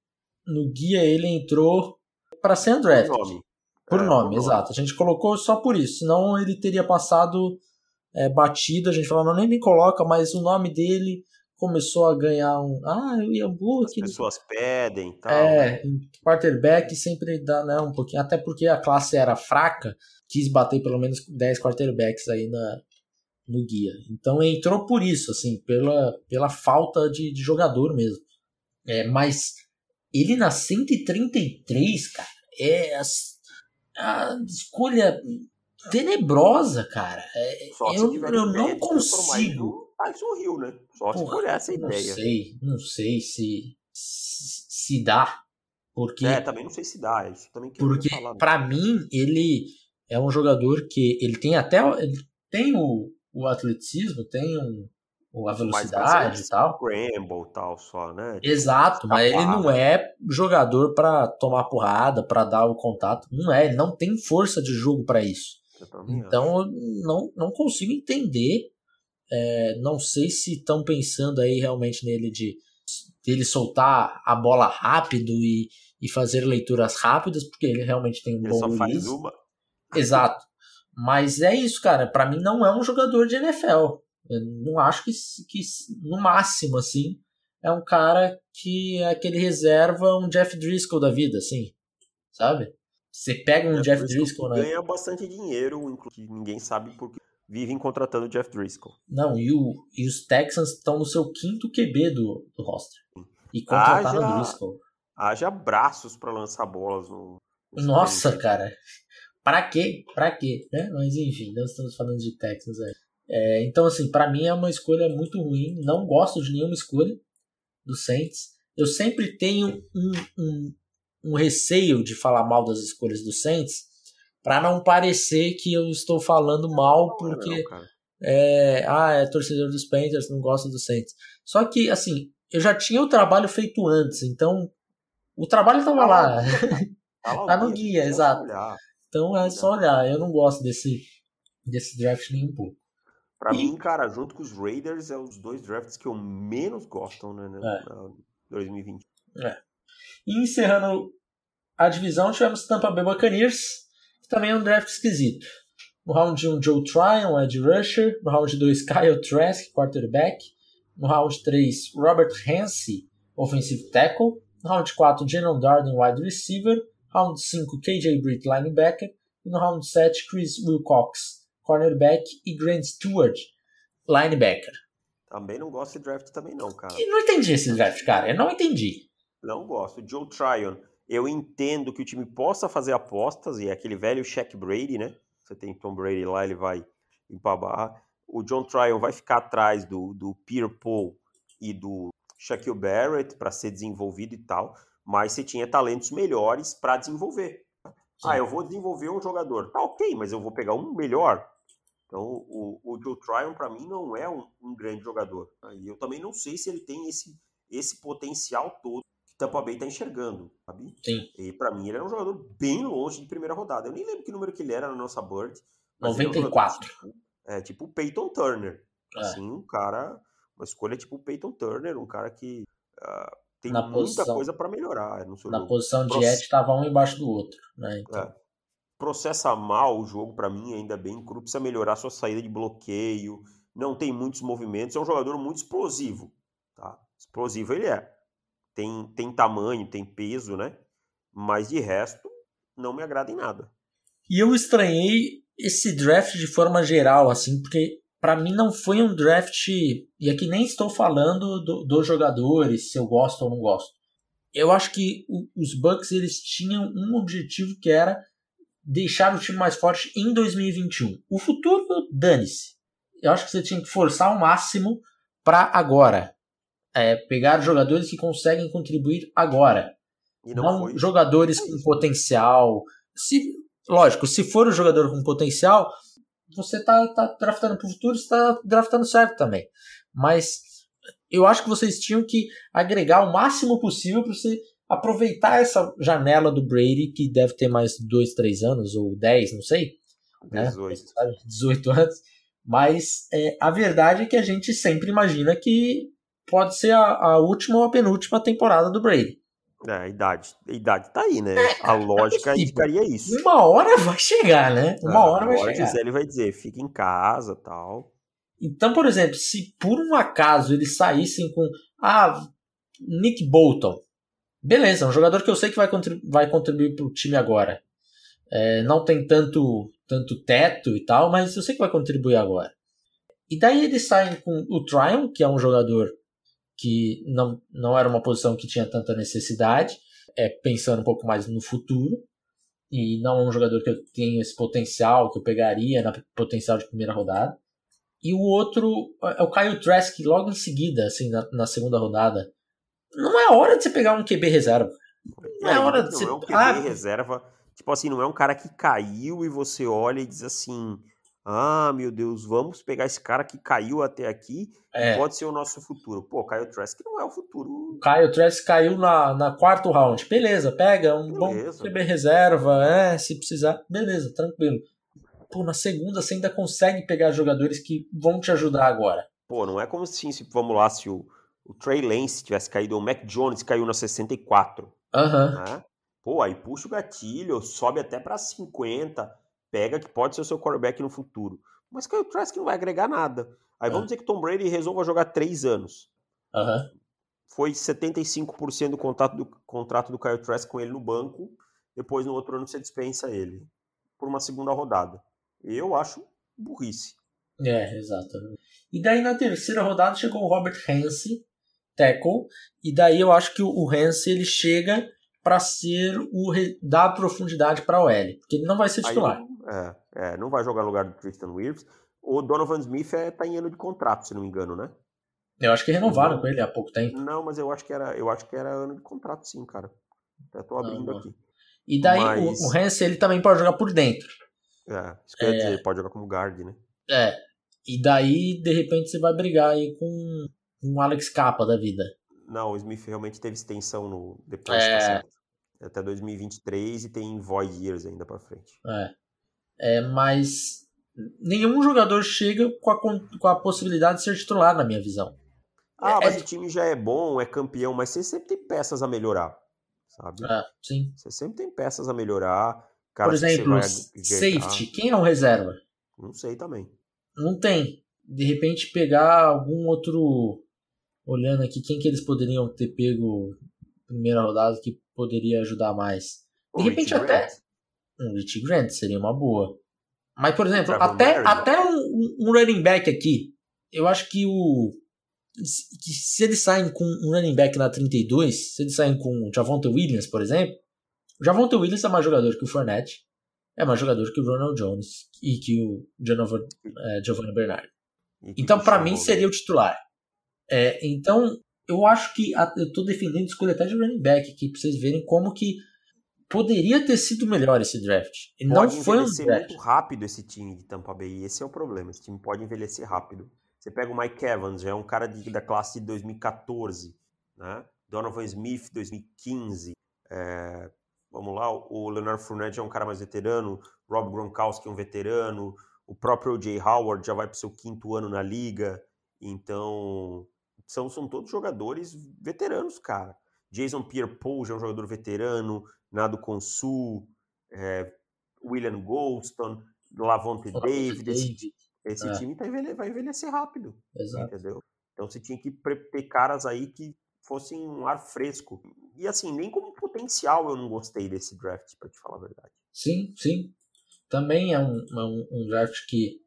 no guia ele entrou para ser undrafted. Por nome. Por é, nome, por exato. Nome. A gente colocou só por isso, senão ele teria passado é, batido. A gente falou, não, nem me coloca, mas o nome dele começou a ganhar um. Ah, o Iambuque. As pessoas pedem e tal. É, né? quarterback sempre dá né, um pouquinho. Até porque a classe era fraca, quis bater pelo menos 10 quarterbacks aí na, no guia. Então entrou por isso, assim, pela, pela falta de, de jogador mesmo. É, mas ele na 133, cara, é a, a escolha tenebrosa, cara. É, eu, eu não consigo. Tyson Hill, né? Só se for essa não ideia. Não sei, não sei se, se, se dá. Porque, é, também não sei se dá. Isso também porque, falar, pra mim, ele é um jogador que ele tem até. Ele tem o, o atleticismo, tem um, a velocidade e tal. Scramble e tal, só, né? Exato, mas ele não é jogador para tomar porrada, para dar o contato. Não é, ele não tem força de jogo para isso. então, eu não, não consigo entender. É, não sei se estão pensando aí realmente nele de dele soltar a bola rápido e, e fazer leituras rápidas, porque ele realmente tem um ele bom só faz uma. Exato. Mas é isso, cara. Para mim não é um jogador de NFL. Eu não acho que, que no máximo assim é um cara que é aquele reserva um Jeff Driscoll da vida, assim, sabe? Você pega um Jeff, Jeff Driscoll, né? ganha bastante dinheiro, que ninguém sabe porque vivem contratando o Jeff Driscoll. Não, e, o, e os Texans estão no seu quinto QB do, do roster. E contrataram o Driscoll. Haja braços para lançar bolas no. Nossa, cara. Pra quê? Pra quê? Né? Mas enfim, nós estamos falando de Texans. É. É, então, assim, para mim é uma escolha muito ruim. Não gosto de nenhuma escolha do Saints. Eu sempre tenho um, um, um receio de falar mal das escolhas do Saints para não parecer que eu estou falando mal porque não, é, ah, é torcedor dos Panthers, não gosta do Saints. Só que, assim, eu já tinha o trabalho feito antes, então o trabalho estava tá lá. Tá, tá no guia, exato. Então é só olhar. Eu não gosto desse, desse draft nem um pouco. Pra e... mim, cara, junto com os Raiders, é os dois drafts que eu menos gosto, né? né é. 2020. É. E encerrando a divisão, tivemos Tampa Bay Buccaneers, que também é um draft esquisito. No round 1, Joe Tryon, Ed rusher. No round 2, Kyle Trask, quarterback. No round 3, Robert Hansey, offensive tackle. No round 4, Janon Darden, wide receiver. Round 5, KJ Britt, linebacker. E no round 7, Chris Wilcox, cornerback. E Grant Stewart, linebacker. Também não gosto de draft também não, cara. E não entendi esse draft, cara. Eu não entendi. Não gosto. Joe Tryon, eu entendo que o time possa fazer apostas, e é aquele velho Shaq Brady, né? Você tem Tom Brady lá, ele vai limpar a barra. O John Tryon vai ficar atrás do, do Pierre Paul e do Shaquille Barrett para ser desenvolvido e tal mas você tinha talentos melhores para desenvolver. Sim. Ah, eu vou desenvolver um jogador. Tá ok, mas eu vou pegar um melhor. Então, o, o Joe Tryon, para mim, não é um, um, grande jogador. E eu também não sei se ele tem esse, esse potencial todo que Tampa Bay está enxergando, sabe? Sim. E para mim, ele era um jogador bem longe de primeira rodada. Eu nem lembro que número que ele era na nossa Bird. 94. Um tipo, é, tipo o Peyton Turner. É. Assim, um cara... Uma escolha tipo o Peyton Turner, um cara que... Uh, tem na muita posição, coisa para melhorar Na jogo. posição de Proce... estava um embaixo do outro, né? Então... É. Processa mal o jogo para mim ainda bem cru, precisa melhorar sua saída de bloqueio, não tem muitos movimentos, é um jogador muito explosivo, tá? Explosivo ele é. Tem, tem tamanho, tem peso, né? Mas de resto, não me agrada em nada. E eu estranhei esse draft de forma geral, assim, porque para mim não foi um draft. E aqui nem estou falando do, dos jogadores, se eu gosto ou não gosto. Eu acho que o, os Bucks eles tinham um objetivo que era deixar o time mais forte em 2021. O futuro, dane-se. Eu acho que você tinha que forçar ao máximo para agora. É, pegar jogadores que conseguem contribuir agora. Não, não jogadores com potencial. Se, lógico, se for um jogador com potencial, você tá, tá draftando pro futuro, você tá draftando certo também. Mas eu acho que vocês tinham que agregar o máximo possível para você aproveitar essa janela do Brady, que deve ter mais 2, 3 anos, ou 10, não sei. 18. Né? 18 anos. Mas é, a verdade é que a gente sempre imagina que pode ser a, a última ou a penúltima temporada do Brady. É, a idade, a idade tá aí, né? É, a lógica é indicaria isso. Uma hora vai chegar, né? Uma hora vai chegar. Gisele vai dizer, fica em casa tal. Então, por exemplo, se por um acaso eles saíssem com. Ah, Nick Bolton. Beleza, um jogador que eu sei que vai, contribu vai contribuir pro time agora. É, não tem tanto, tanto teto e tal, mas eu sei que vai contribuir agora. E daí eles saem com o Tryon, que é um jogador que não, não era uma posição que tinha tanta necessidade, é, pensando um pouco mais no futuro, e não é um jogador que eu tenho esse potencial, que eu pegaria na potencial de primeira rodada. E o outro é o Kyle Trask, logo em seguida, assim, na, na segunda rodada. Não é hora de você pegar um QB reserva. Não é, hora de você. Não é um QB ah, reserva. Tipo assim, não é um cara que caiu e você olha e diz assim: ah, meu Deus, vamos pegar esse cara que caiu até aqui é. pode ser o nosso futuro. Pô, Kyle Trask não é o futuro. O Kyle Trask caiu na, na quarto round. Beleza, pega um beleza. bom QB reserva, é, se precisar. Beleza, tranquilo. Pô, na segunda você ainda consegue pegar jogadores que vão te ajudar agora. Pô, não é como se, vamos lá, se o, o Trey Lance tivesse caído, o Mac Jones caiu na 64. Aham. Uhum. Né? Pô, aí puxa o gatilho, sobe até para 50 pega que pode ser o seu quarterback no futuro. Mas Kyle Trask não vai agregar nada. Aí vamos dizer que Tom Brady resolva jogar três anos. Uhum. Foi 75% do contrato, do contrato do Kyle Trask com ele no banco. Depois, no outro ano, você dispensa ele. Por uma segunda rodada. Eu acho burrice. É, exato. E daí, na terceira rodada, chegou o Robert Hansen, tackle. E daí eu acho que o Hansen, ele chega para ser o dar profundidade para o L, porque ele não vai ser titular. Aí, é, é, não vai jogar no lugar do Tristan Wirfs. O Donovan Smith é, tá em ano de contrato, se não me engano, né? Eu acho que renovaram não, com ele há pouco tempo. Não, mas eu acho que era, eu acho que era ano de contrato, sim, cara. Até tô abrindo aqui. E daí mas... o, o Hansen, ele também pode jogar por dentro. É, isso que eu ia é... dizer, pode jogar como guard, né? É. E daí, de repente, você vai brigar aí com um Alex Capa da vida. Não, o Smith realmente teve extensão no depois, é... até 2023 e tem void years ainda para frente. É. é. Mas nenhum jogador chega com a, com a possibilidade de ser titular, na minha visão. Ah, é, mas é... o time já é bom, é campeão, mas você sempre tem peças a melhorar, sabe? É, sim. Você sempre tem peças a melhorar. Por exemplo, safety, quem é o reserva? Não sei também. Não tem. De repente pegar algum outro. Olhando aqui, quem que eles poderiam ter pego primeira rodada que poderia ajudar mais. De o repente, até. Um Rich Grant seria uma boa. Mas, por exemplo, até, até um, um running back aqui, eu acho que o. Que se eles saem com um running back na 32, se eles saem com o Javonte Williams, por exemplo, o Javonte Williams é mais jogador que o Fournette, é mais jogador que o Ronald Jones e que o Giovanni, é, Giovanni Bernard. Então, para mim, seria o titular. É, então, eu acho que a, eu estou defendendo escolha até de running back aqui, para vocês verem como que poderia ter sido melhor esse draft. E não foi um draft. muito rápido esse time de Tampa Bay, esse é o problema. Esse time pode envelhecer rápido. Você pega o Mike Evans, já é um cara de, da classe de 2014, né? Donovan Smith, 2015. É, vamos lá, o Leonard Fournette é um cara mais veterano, Rob Gronkowski é um veterano, o próprio O.J. Howard já vai para o seu quinto ano na liga, então são, são todos jogadores veteranos, cara. Jason Pierre-Paul já é um jogador veterano, Nado Consul, é, William Goldston, Lavonte David. Esse, esse é. time tá envelhe, vai envelhecer rápido. Exato. Entendeu? Então você tinha que ter caras aí que fossem um ar fresco. E assim, nem como potencial eu não gostei desse draft, para te falar a verdade. Sim, sim. Também é um, é um, um draft que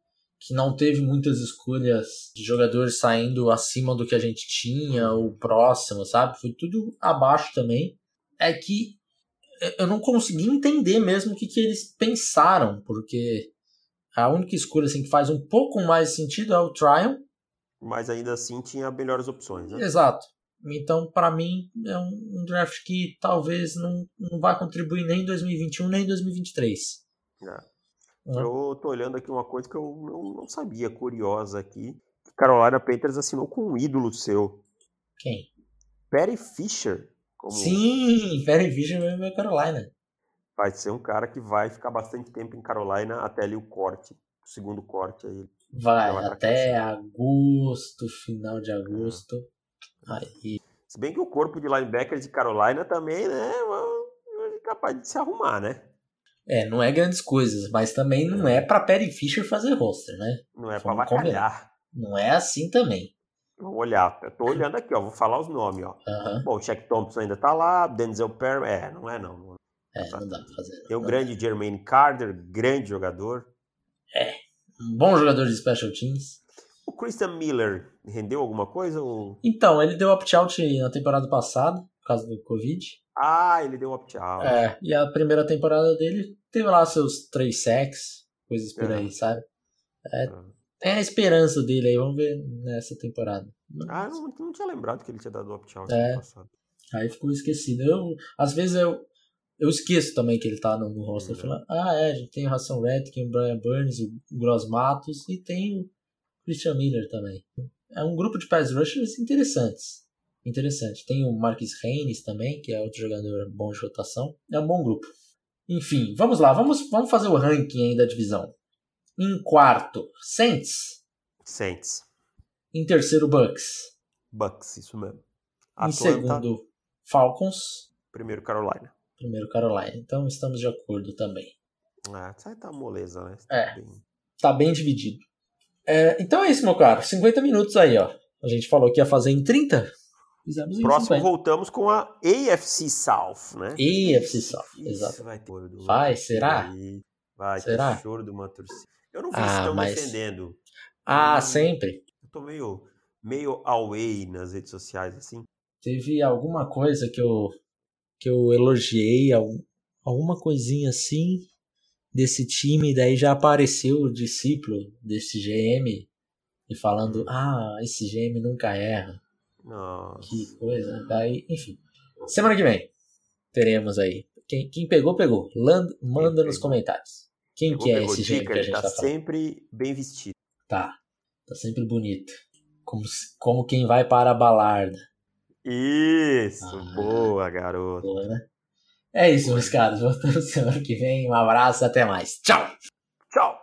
que não teve muitas escolhas de jogadores saindo acima do que a gente tinha, ou próximo, sabe? Foi tudo abaixo também. É que eu não consegui entender mesmo o que, que eles pensaram, porque a única escolha assim, que faz um pouco mais sentido é o Tryon. Mas ainda assim tinha melhores opções, né? Exato. Então, para mim, é um, draft que talvez não, não vai contribuir nem em 2021 nem em 2023. É. Eu tô olhando aqui uma coisa que eu não, não sabia, curiosa aqui. Carolina Panthers assinou com um ídolo seu. Quem? Perry Fisher, Como Sim, Perry Fisher vai pra Carolina. vai ser um cara que vai ficar bastante tempo em Carolina até ali o corte, o segundo corte aí. Vai vai pra até agosto, final de agosto. Aí, Se bem que o corpo de linebackers de Carolina também, né, é capaz de se arrumar, né? É, não é grandes coisas, mas também não é pra Perry Fisher fazer roster, né? Não é pra Vamos vacalhar. Não é assim também. Vamos olhar. Eu tô olhando aqui, ó. Vou falar os nomes, ó. Bom, o Shaq Thompson ainda tá lá, Denzel Perry. É, não é não. não. É, não dá pra fazer. Tem o grande Jermaine Carter, grande jogador. Um bom jogador de special teams. O Christian Miller rendeu alguma coisa? Ou... Então, ele deu opt-out na temporada passada, por causa do Covid. Ah, ele deu um opt-out. É, e a primeira temporada dele teve lá seus três sacks, coisas por É. aí, sabe? Tem a esperança dele aí, vamos ver nessa temporada. Ah, não, não tinha lembrado que ele tinha dado opt-out É. no passado. Aí ficou esquecido. Eu, às vezes eu, eu esqueço também que ele tá no, no roster. Uhum. Falando, ah, é, a gente tem o Hassan Redkin, o Brian Burns, o Gross Matos e tem o Christian Miller também. É um grupo de pass rushers interessantes. Interessante. Tem o Marquis Reines também, que é outro jogador bom de rotação. É um bom grupo. Enfim, vamos lá. Vamos, vamos fazer o ranking aí da divisão. Em quarto, Saints. Saints. Em terceiro, Bucks. Bucks, isso mesmo. Em Atlanta, segundo, Falcons. primeiro Carolina. Primeiro, Carolina. Então estamos de acordo também. Ah, aí tá moleza, né? É. Bem- Tá bem dividido. É, então é isso, meu caro. 50 minutos aí, ó. A gente falou que ia fazer em 30. Fizemos em Próximo 50. voltamos com a AFC South, né? AFC South, exato. vai ter Vai, será? Aí, Vai Será? ter choro de uma torcida. Eu não vi Ah, se estão mas- defendendo. Ah, Hum. sempre. Eu tô meio, meio away nas redes sociais, assim. Teve alguma coisa que eu, que eu elogiei, algum- alguma coisinha assim desse time, daí já apareceu o discípulo desse GM e falando, Hum. ah, esse GM nunca erra. Nossa. Que coisa. Daí, enfim. Semana que vem teremos aí. Quem, quem pegou, pegou. Land- manda nos pegou. comentários. Quem Pegou, que é pegou esse dica, que a gente tá tá falando? sempre bem vestido. Tá. Tá sempre bonito. Como, como quem vai para a balarda. Isso, Ah. boa, garoto. Boa, né? É isso, meus caros. Voltamos semana que vem. Um abraço, até mais. Tchau! Tchau.